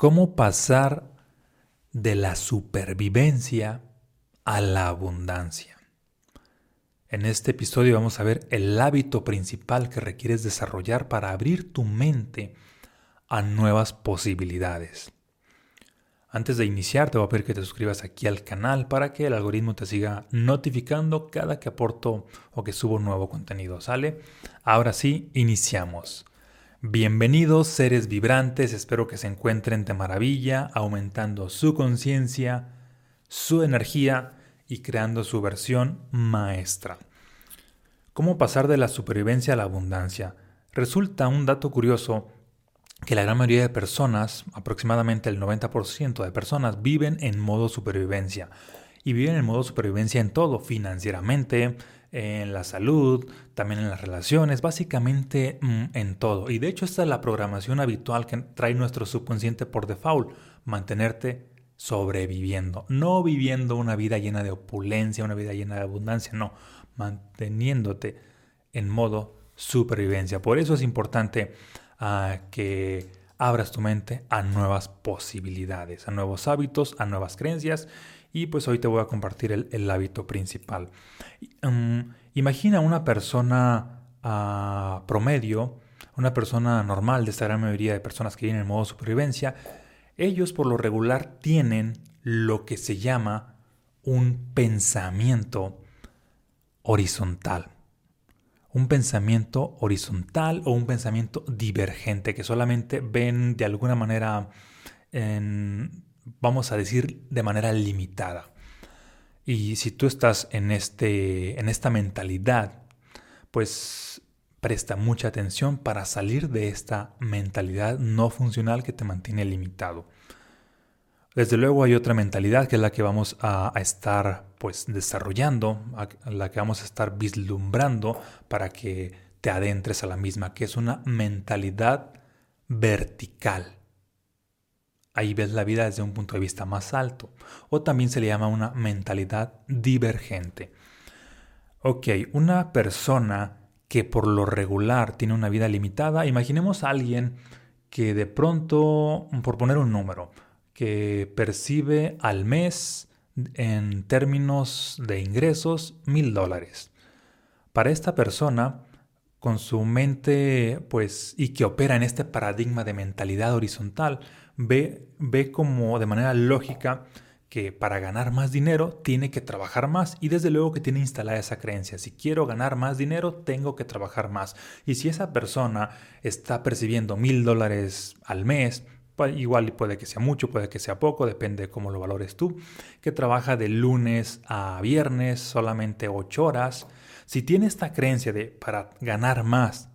cómo pasar de la supervivencia a la abundancia. En este episodio vamos a ver el hábito principal que requieres desarrollar para abrir tu mente a nuevas posibilidades. Antes de iniciar, te voy a pedir que te suscribas aquí al canal para que el algoritmo te siga notificando cada que aporto o que subo nuevo contenido, ¿sale? Ahora sí, iniciamos. Bienvenidos seres vibrantes, espero que se encuentren de maravilla, aumentando su conciencia, su energía y creando su versión maestra. ¿Cómo pasar de la supervivencia a la abundancia? Resulta un dato curioso que la gran mayoría de personas, aproximadamente el 90% de personas, viven en modo supervivencia. Y viven en modo supervivencia en todo, financieramente, en la salud, también en las relaciones, básicamente mm, en todo. Y de hecho esta es la programación habitual que trae nuestro subconsciente por default, mantenerte sobreviviendo, no viviendo una vida llena de opulencia, una vida llena de abundancia, no, manteniéndote en modo supervivencia. Por eso es importante uh, que abras tu mente a nuevas posibilidades, a nuevos hábitos, a nuevas creencias y pues hoy te voy a compartir el, hábito principal. Um, imagina una persona uh, promedio, una persona normal de esta gran mayoría de personas que vienen en modo supervivencia. Ellos por lo regular tienen lo que se llama un pensamiento horizontal. Un pensamiento horizontal o un pensamiento divergente que solamente ven de alguna manera en, vamos a decir, de manera limitada. Y si tú estás en, este, en esta mentalidad, pues presta mucha atención para salir de esta mentalidad no funcional que te mantiene limitado. Desde luego hay otra mentalidad que es la que vamos a, estar pues desarrollando, la que vamos a estar vislumbrando para que te adentres a la misma, que es una mentalidad vertical. Ahí ves la vida desde un punto de vista más alto. O también se le llama una mentalidad divergente. Ok, una persona que por lo regular tiene una vida limitada, imaginemos a alguien que de pronto, por poner un número, que percibe al mes en términos de ingresos mil dólares. Para esta persona, con su mente, pues, y que opera en este paradigma de mentalidad horizontal, ve, ve como de manera lógica que para ganar más dinero tiene que trabajar más y desde luego que tiene instalada esa creencia. Si quiero ganar más dinero, tengo que trabajar más. Y si esa persona está percibiendo mil dólares al mes, igual puede que sea mucho, puede que sea poco, depende de cómo lo valores tú, que trabaja de lunes a viernes solamente ocho horas, si tiene esta creencia de para ganar más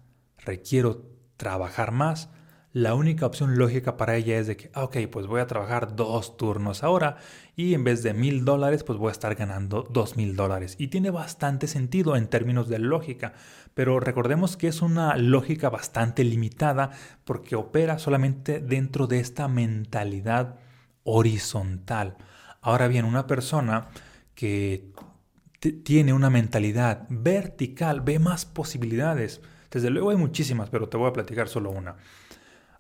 requiero trabajar más, la única opción lógica para ella es de que, ok, pues voy a trabajar dos turnos ahora y en vez de mil dólares, pues voy a estar ganando dos mil dólares. Y tiene bastante sentido en términos de lógica, pero recordemos que es una lógica bastante limitada porque opera solamente dentro de esta mentalidad horizontal. Ahora bien, una persona que tiene una mentalidad vertical, ve más posibilidades. Desde luego hay muchísimas, pero te voy a platicar solo una.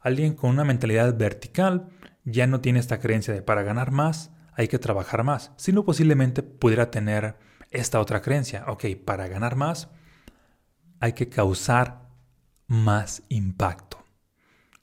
Alguien con una mentalidad vertical ya no tiene esta creencia de para ganar más hay que trabajar más, sino posiblemente pudiera tener esta otra creencia. Ok, para ganar más hay que causar más impacto.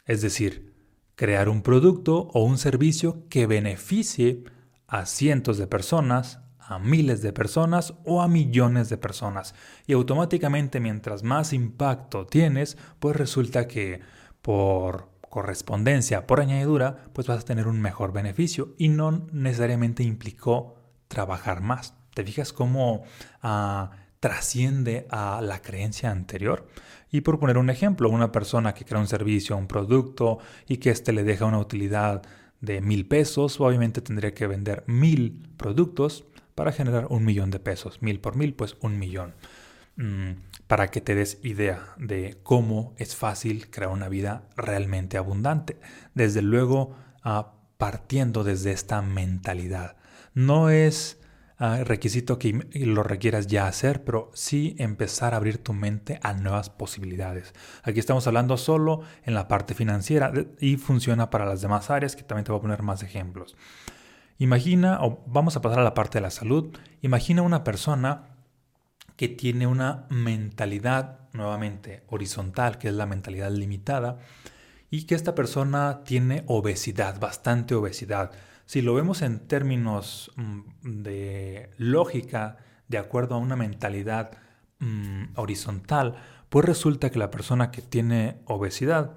Es decir, crear un producto o un servicio que beneficie a cientos de personas a miles de personas o a millones de personas. Y automáticamente mientras más impacto tienes, pues resulta que por correspondencia, por añadidura, pues vas a tener un mejor beneficio y no necesariamente implicó trabajar más. ¿Te fijas cómo ah, trasciende a la creencia anterior? Y por poner un ejemplo, una persona que crea un servicio, un producto y que éste le deja una utilidad de mil pesos, obviamente tendría que vender mil productos para generar un millón de pesos. Mil por mil, pues un millón. Mm, para que te des idea de cómo es fácil crear una vida realmente abundante. Desde luego, ah, partiendo desde esta mentalidad. No es ah, requisito que lo requieras ya hacer, pero sí empezar a abrir tu mente a nuevas posibilidades. Aquí estamos hablando solo en la parte financiera y funciona para las demás áreas, que también te voy a poner más ejemplos. Imagina, o vamos a pasar a la parte de la salud, imagina una persona que tiene una mentalidad nuevamente horizontal, que es la mentalidad limitada, y que esta persona tiene obesidad, bastante obesidad. Si lo vemos en términos mm, de lógica, de acuerdo a una mentalidad mm, horizontal, pues resulta que la persona que tiene obesidad,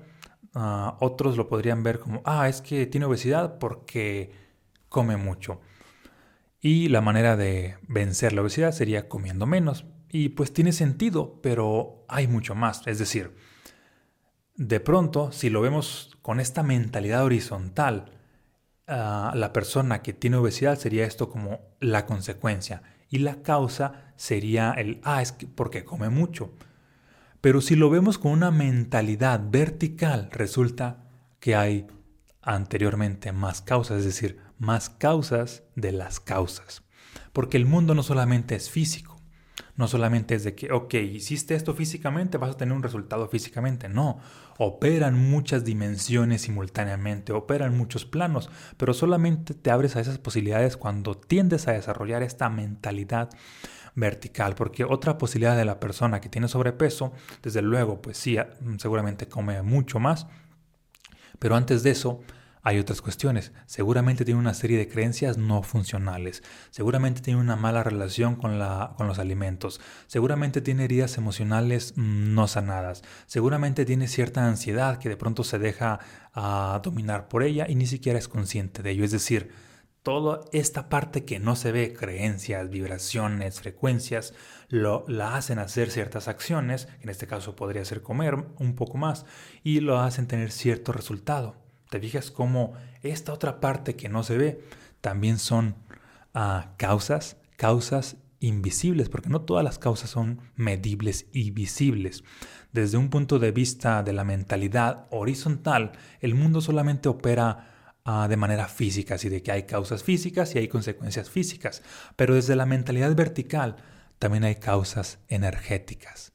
ah, otros lo podrían ver como, ah, es que tiene obesidad porque come mucho. Y la manera de vencer la obesidad sería comiendo menos. Y pues tiene sentido, pero hay mucho más. Es decir, de pronto, si lo vemos con esta mentalidad horizontal, ah, la persona que tiene obesidad sería esto como la consecuencia. Y la causa sería el, ah, es porque come mucho. Pero si lo vemos con una mentalidad vertical, resulta que hay anteriormente más causas, es decir, más causas de las causas. Porque el mundo no solamente es físico, no solamente es de que, ok, hiciste esto físicamente, vas a tener un resultado físicamente. No, operan muchas dimensiones simultáneamente, operan muchos planos, pero solamente te abres a esas posibilidades cuando tiendes a desarrollar esta mentalidad vertical, porque otra posibilidad de la persona que tiene sobrepeso, desde luego, pues sí, seguramente come mucho más, pero antes de eso, hay otras cuestiones. Seguramente tiene una serie de creencias no funcionales. Seguramente tiene una mala relación con, la, con los alimentos. Seguramente tiene heridas emocionales mm, no sanadas. Seguramente tiene cierta ansiedad que de pronto se deja uh, dominar por ella y ni siquiera es consciente de ello. Es decir, toda esta parte que no se ve, creencias, vibraciones, frecuencias, lo, la hacen hacer ciertas acciones, en este caso podría ser comer un poco más, y lo hacen tener cierto resultado. Te fijas cómo esta otra parte que no se ve también son ah, causas, causas invisibles, porque no todas las causas son medibles y visibles. Desde un punto de vista de la mentalidad horizontal, el mundo solamente opera ah, de manera física, así de que hay causas físicas y hay consecuencias físicas. Pero desde la mentalidad vertical también hay causas energéticas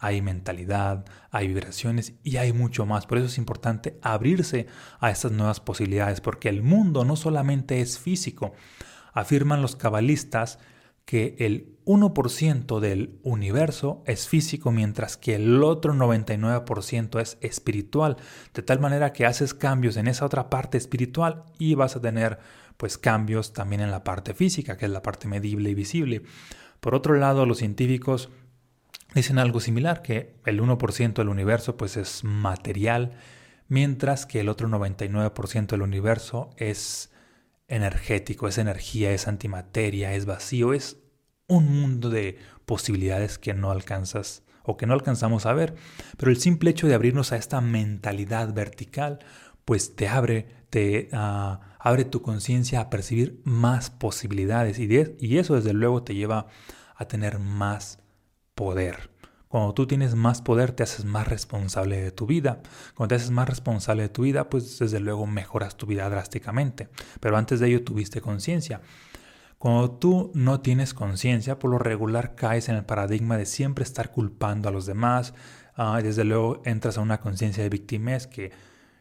hay mentalidad, hay vibraciones y hay mucho más. Por eso es importante abrirse a estas nuevas posibilidades, porque el mundo no solamente es físico. Afirman los cabalistas que el 1% del universo es físico, mientras que el otro 99% es espiritual, de tal manera que haces cambios en esa otra parte espiritual y vas a tener pues cambios también en la parte física, que es la parte medible y visible. Por otro lado, los científicos dicen algo similar, que el 1% del universo pues es material, mientras que el otro 99% del universo es energético, es energía, es antimateria, es vacío, es un mundo de posibilidades que no alcanzas o que no alcanzamos a ver. Pero el simple hecho de abrirnos a esta mentalidad vertical, pues te abre, te ah, abre tu conciencia a percibir más posibilidades y, y eso desde luego te lleva a tener más poder. Cuando tú tienes más poder, te haces más responsable de tu vida. Cuando te haces más responsable de tu vida, pues desde luego mejoras tu vida drásticamente. Pero antes de ello tuviste conciencia. Cuando tú no tienes conciencia, por lo regular caes en el paradigma de siempre estar culpando a los demás. Uh, desde luego entras a una conciencia de victimez que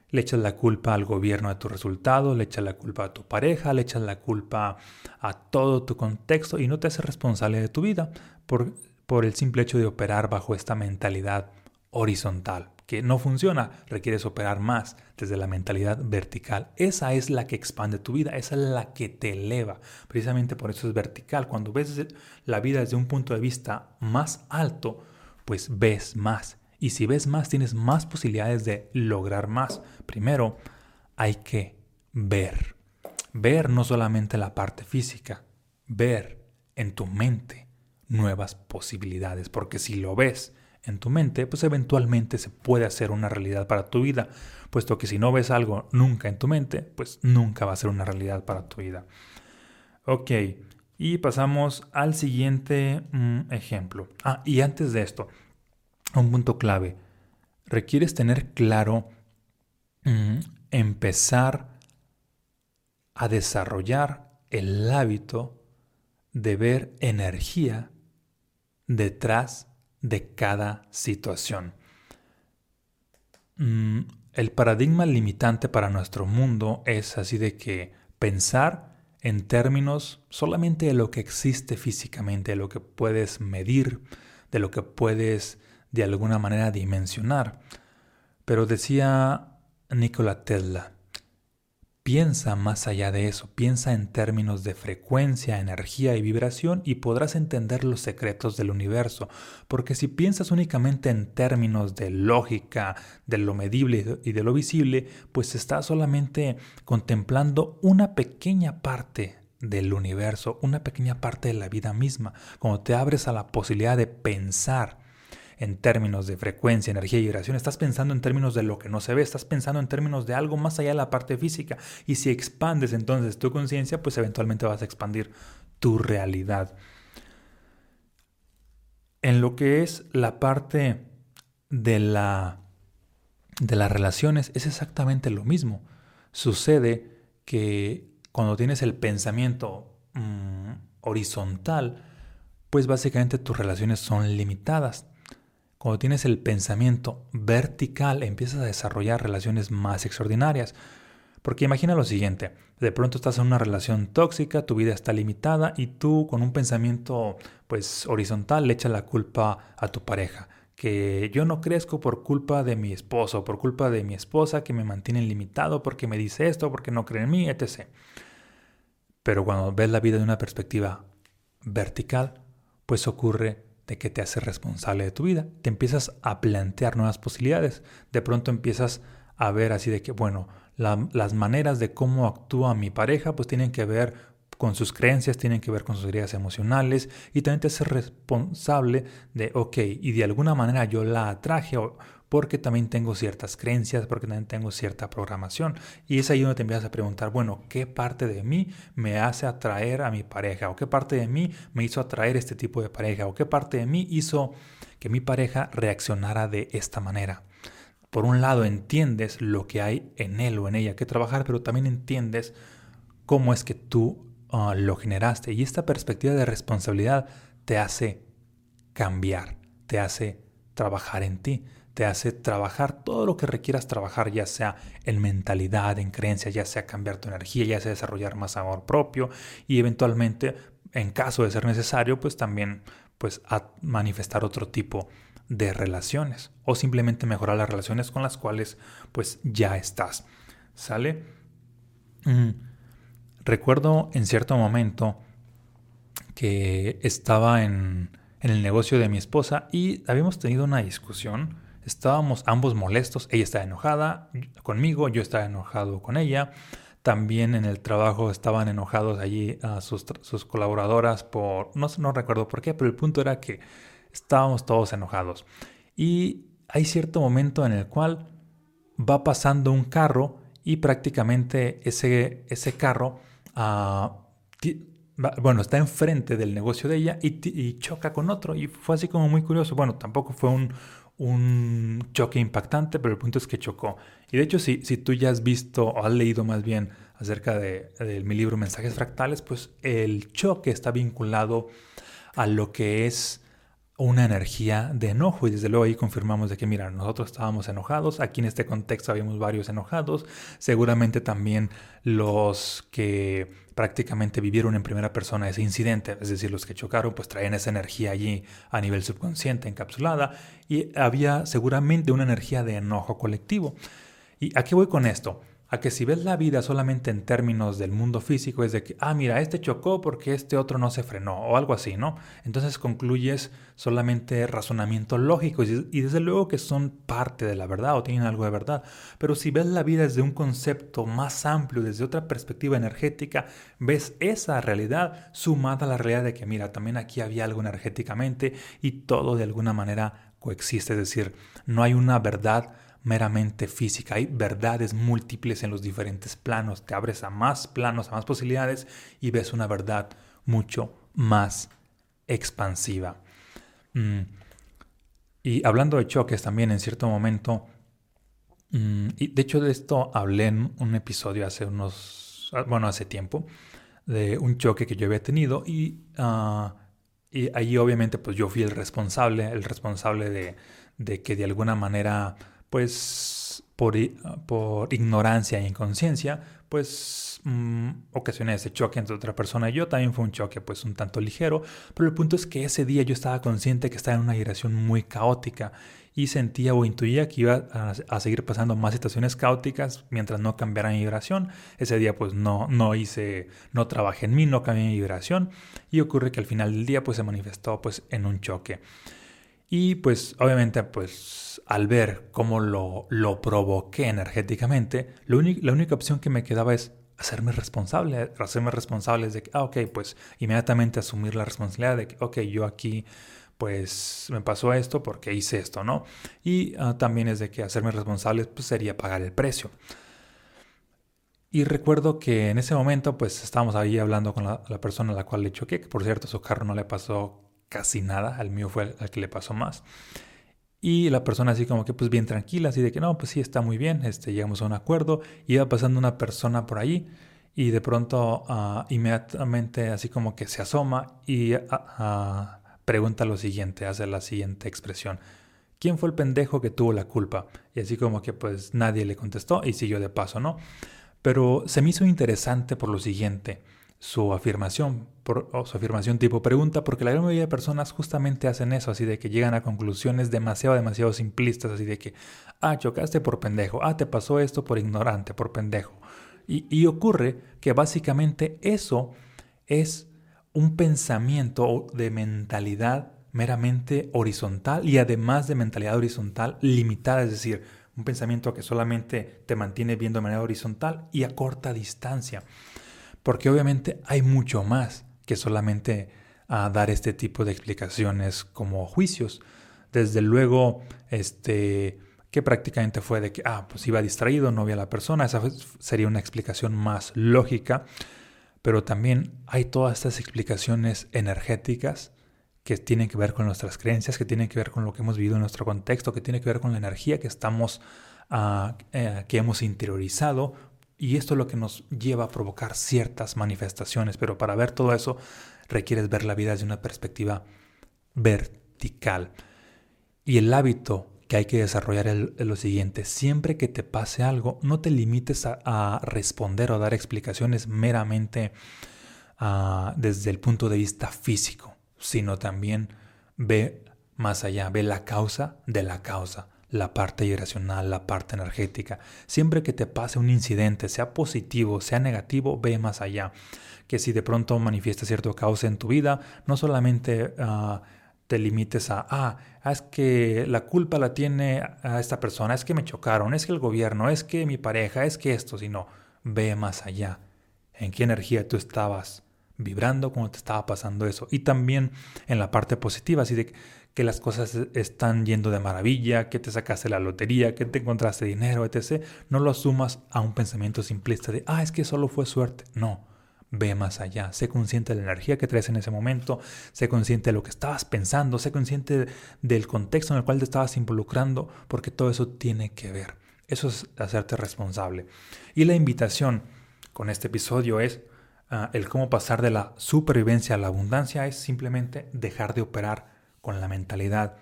le echas la culpa al gobierno de tu resultado, le echas la culpa a tu pareja, le echas la culpa a todo tu contexto y no te haces responsable de tu vida. Por, por el simple hecho de operar bajo esta mentalidad horizontal, que no funciona, requieres operar más desde la mentalidad vertical. Esa es la que expande tu vida, esa es la que te eleva. Precisamente por eso es vertical. Cuando ves la vida desde un punto de vista más alto, pues ves más. Y si ves más, tienes más posibilidades de lograr más. Primero, hay que ver. Ver no solamente la parte física, ver en tu mente nuevas posibilidades, porque si lo ves en tu mente, pues eventualmente se puede hacer una realidad para tu vida, puesto que si no ves algo nunca en tu mente, pues nunca va a ser una realidad para tu vida. Ok, y pasamos al siguiente mm, ejemplo. Ah, y antes de esto, un punto clave. Requieres tener claro mm, empezar a desarrollar el hábito de ver energía detrás de cada situación. Mm, el paradigma limitante para nuestro mundo es así de que pensar en términos solamente de lo que existe físicamente, de lo que puedes medir, de lo que puedes de alguna manera dimensionar. Pero decía Nikola Tesla, Piensa más allá de eso, piensa en términos de frecuencia, energía y vibración y podrás entender los secretos del universo, porque si piensas únicamente en términos de lógica, de lo medible y de lo visible, pues estás solamente contemplando una pequeña parte del universo, una pequeña parte de la vida misma. Cuando te abres a la posibilidad de pensar en términos de frecuencia, energía y vibración, estás pensando en términos de lo que no se ve, estás pensando en términos de algo más allá de la parte física. Y si expandes entonces tu conciencia, pues eventualmente vas a expandir tu realidad. En lo que es la parte de, la, de las relaciones, es exactamente lo mismo. Sucede que cuando tienes el pensamiento mm, horizontal, pues básicamente tus relaciones son limitadas. Cuando tienes el pensamiento vertical, empiezas a desarrollar relaciones más extraordinarias. Porque imagina lo siguiente, de pronto estás en una relación tóxica, tu vida está limitada y tú con un pensamiento pues horizontal le echas la culpa a tu pareja, que yo no crezco por culpa de mi esposo, por culpa de mi esposa que me mantiene limitado porque me dice esto, porque no cree en mí, etc. Pero cuando ves la vida de una perspectiva vertical, pues ocurre de que te hace responsable de tu vida. Te empiezas a plantear nuevas posibilidades. De pronto empiezas a ver así de que, bueno, las maneras de cómo actúa mi pareja pues tienen que ver con sus creencias, tienen que ver con sus heridas emocionales y también te hace responsable de, ok, y de alguna manera yo la atraje o porque también tengo ciertas creencias, porque también tengo cierta programación. Y es ahí donde te empiezas a preguntar, bueno, ¿qué parte de mí me hace atraer a mi pareja? ¿O qué parte de mí me hizo atraer este tipo de pareja? ¿O qué parte de mí hizo que mi pareja reaccionara de esta manera? Por un lado entiendes lo que hay en él o en ella que trabajar, pero también entiendes cómo es que tú ah, lo generaste. Y esta perspectiva de responsabilidad te hace cambiar, te hace trabajar en ti te hace trabajar todo lo que requieras trabajar, ya sea en mentalidad, en creencias, ya sea cambiar tu energía, ya sea desarrollar más amor propio y eventualmente, en caso de ser necesario, pues también pues manifestar otro tipo de relaciones o simplemente mejorar las relaciones con las cuales pues ya estás. ¿Sale? Mm, recuerdo en cierto momento que estaba en, en el negocio de mi esposa y habíamos tenido una discusión Estábamos ambos molestos, ella estaba enojada conmigo, yo estaba enojado con ella. También en el trabajo estaban enojados allí a sus, colaboradoras por, no, no recuerdo por qué, pero el punto era que estábamos todos enojados. Y hay cierto momento en el cual va pasando un carro y prácticamente ese, ese carro, uh, bueno, está enfrente del negocio de ella y, y, choca con otro. Y fue así como muy curioso. Bueno, tampoco fue un, un choque impactante, pero el punto es que chocó. Y de hecho, si, si tú ya has visto o has leído más bien acerca de, de, mi libro Mensajes Fractales, pues el choque está vinculado a lo que es una energía de enojo y desde luego ahí confirmamos de que mira, nosotros estábamos enojados, aquí en este contexto habíamos varios enojados, seguramente también los que prácticamente vivieron en primera persona ese incidente, es decir, los que chocaron pues traían esa energía allí a nivel subconsciente encapsulada y había seguramente una energía de enojo colectivo. ¿Y a qué voy con esto? A que si ves la vida solamente en términos del mundo físico es de que, ah, mira, este chocó porque este otro no se frenó o algo así, ¿no? Entonces concluyes solamente razonamientos lógicos y, desde luego que son parte de la verdad o tienen algo de verdad. Pero si ves la vida desde un concepto más amplio, desde otra perspectiva energética, ves esa realidad sumada a la realidad de que, mira, también aquí había algo energéticamente y todo de alguna manera coexiste, es decir, no hay una verdad meramente física. Hay verdades múltiples en los diferentes planos. Te abres a más planos, a más posibilidades y ves una verdad mucho más expansiva. Mm. Y hablando de choques también en cierto momento, mm, y de hecho de esto hablé en un episodio hace unos, bueno, hace tiempo, de un choque que yo había tenido y, uh, y ahí obviamente pues yo fui el responsable, el responsable de, de que de alguna manera pues por, por ignorancia e inconsciencia pues mmm, ocasioné ese choque entre otra persona y yo. También fue un choque pues un tanto ligero, pero el punto es que ese día yo estaba consciente que estaba en una vibración muy caótica y sentía o intuía que iba a, seguir pasando más situaciones caóticas mientras no cambiara mi vibración. Ese día pues no, no hice, no trabajé en mí, no cambié mi vibración y ocurre que al final del día pues se manifestó pues en un choque. Y pues obviamente pues al ver cómo lo, lo provoqué energéticamente, lo la única opción que me quedaba es hacerme responsable, hacerme responsable de que, ah, ok, pues inmediatamente asumir la responsabilidad de que, ok, yo aquí pues me pasó esto porque hice esto, ¿no? Y uh, también es de que hacerme responsable pues sería pagar el precio. Y recuerdo que en ese momento pues estábamos ahí hablando con la, la persona a la cual le choqué, que por cierto su carro no le pasó casi nada, al mío fue al que le pasó más. Y la persona así como que pues bien tranquila, así de que no, pues sí, está muy bien, este, llegamos a un acuerdo, iba pasando una persona por ahí y de pronto uh, inmediatamente así como que se asoma y uh, pregunta lo siguiente, hace la siguiente expresión. ¿Quién fue el pendejo que tuvo la culpa? Y así como que pues nadie le contestó y siguió de paso, ¿no? Pero se me hizo interesante por lo siguiente su afirmación, o su afirmación tipo pregunta, porque la gran mayoría de personas justamente hacen eso, así de que llegan a conclusiones demasiado, demasiado simplistas, así de que, ah, chocaste por pendejo, ah, te pasó esto por ignorante, por pendejo. Y, y ocurre que básicamente eso es un pensamiento de mentalidad meramente horizontal y además de mentalidad horizontal limitada, es decir, un pensamiento que solamente te mantiene viendo de manera horizontal y a corta distancia. Porque obviamente hay mucho más que solamente a ah, dar este tipo de explicaciones como juicios. Desde luego, este, que prácticamente fue de que, ah, pues iba distraído, no vi a la persona, esa sería una explicación más lógica, pero también hay todas estas explicaciones energéticas que tienen que ver con nuestras creencias, que tienen que ver con lo que hemos vivido en nuestro contexto, que tienen que ver con la energía que estamos, uh, eh, que hemos interiorizado y esto es lo que nos lleva a provocar ciertas manifestaciones, pero para ver todo eso requieres ver la vida desde una perspectiva vertical. Y el hábito que hay que desarrollar es lo siguiente, siempre que te pase algo, no te limites a, responder o dar explicaciones meramente ah, desde el punto de vista físico, sino también ve más allá, ve la causa de la causa la parte irracional, la parte energética. Siempre que te pase un incidente, sea positivo, sea negativo, ve más allá. Que si de pronto manifiesta cierto caos en tu vida, no solamente ah, te limites a, ah, es que la culpa la tiene a esta persona, es que me chocaron, es que el gobierno, es que mi pareja, es que esto, sino ve más allá. ¿En qué energía tú estabas vibrando cuando te estaba pasando eso? Y también en la parte positiva, así de que las cosas están yendo de maravilla, que te sacaste la lotería, que te encontraste dinero, etc. No lo sumas a un pensamiento simplista de, ah, es que solo fue suerte. No, ve más allá, sé consciente de la energía que traes en ese momento, sé consciente de lo que estabas pensando, sé consciente del contexto en el cual te estabas involucrando, porque todo eso tiene que ver. Eso es hacerte responsable. Y la invitación con este episodio es ah, el cómo pasar de la supervivencia a la abundancia, es simplemente dejar de operar con la mentalidad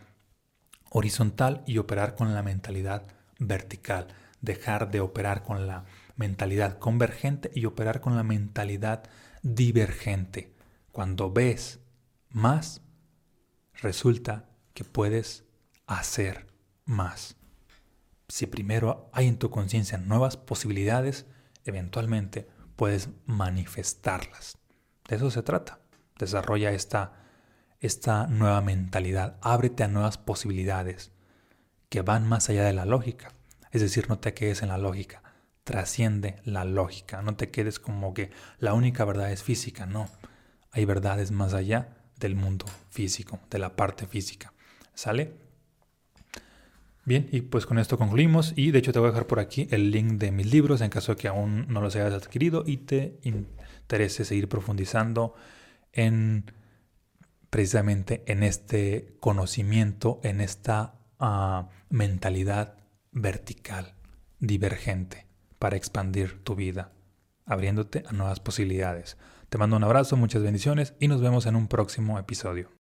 horizontal y operar con la mentalidad vertical. Dejar de operar con la mentalidad convergente y operar con la mentalidad divergente. Cuando ves más, resulta que puedes hacer más. Si primero hay en tu conciencia nuevas posibilidades, eventualmente puedes manifestarlas. De eso se trata. Desarrolla esta esta nueva mentalidad, ábrete a nuevas posibilidades que van más allá de la lógica. Es decir, no te quedes en la lógica, trasciende la lógica, no te quedes como que la única verdad es física, no. Hay verdades más allá del mundo físico, de la parte física. ¿Sale? Bien, y pues con esto concluimos y de hecho te voy a dejar por aquí el link de mis libros en caso de que aún no los hayas adquirido y te interese seguir profundizando en precisamente en este conocimiento, en esta ah, mentalidad vertical, divergente, para expandir tu vida, abriéndote a nuevas posibilidades. Te mando un abrazo, muchas bendiciones y nos vemos en un próximo episodio.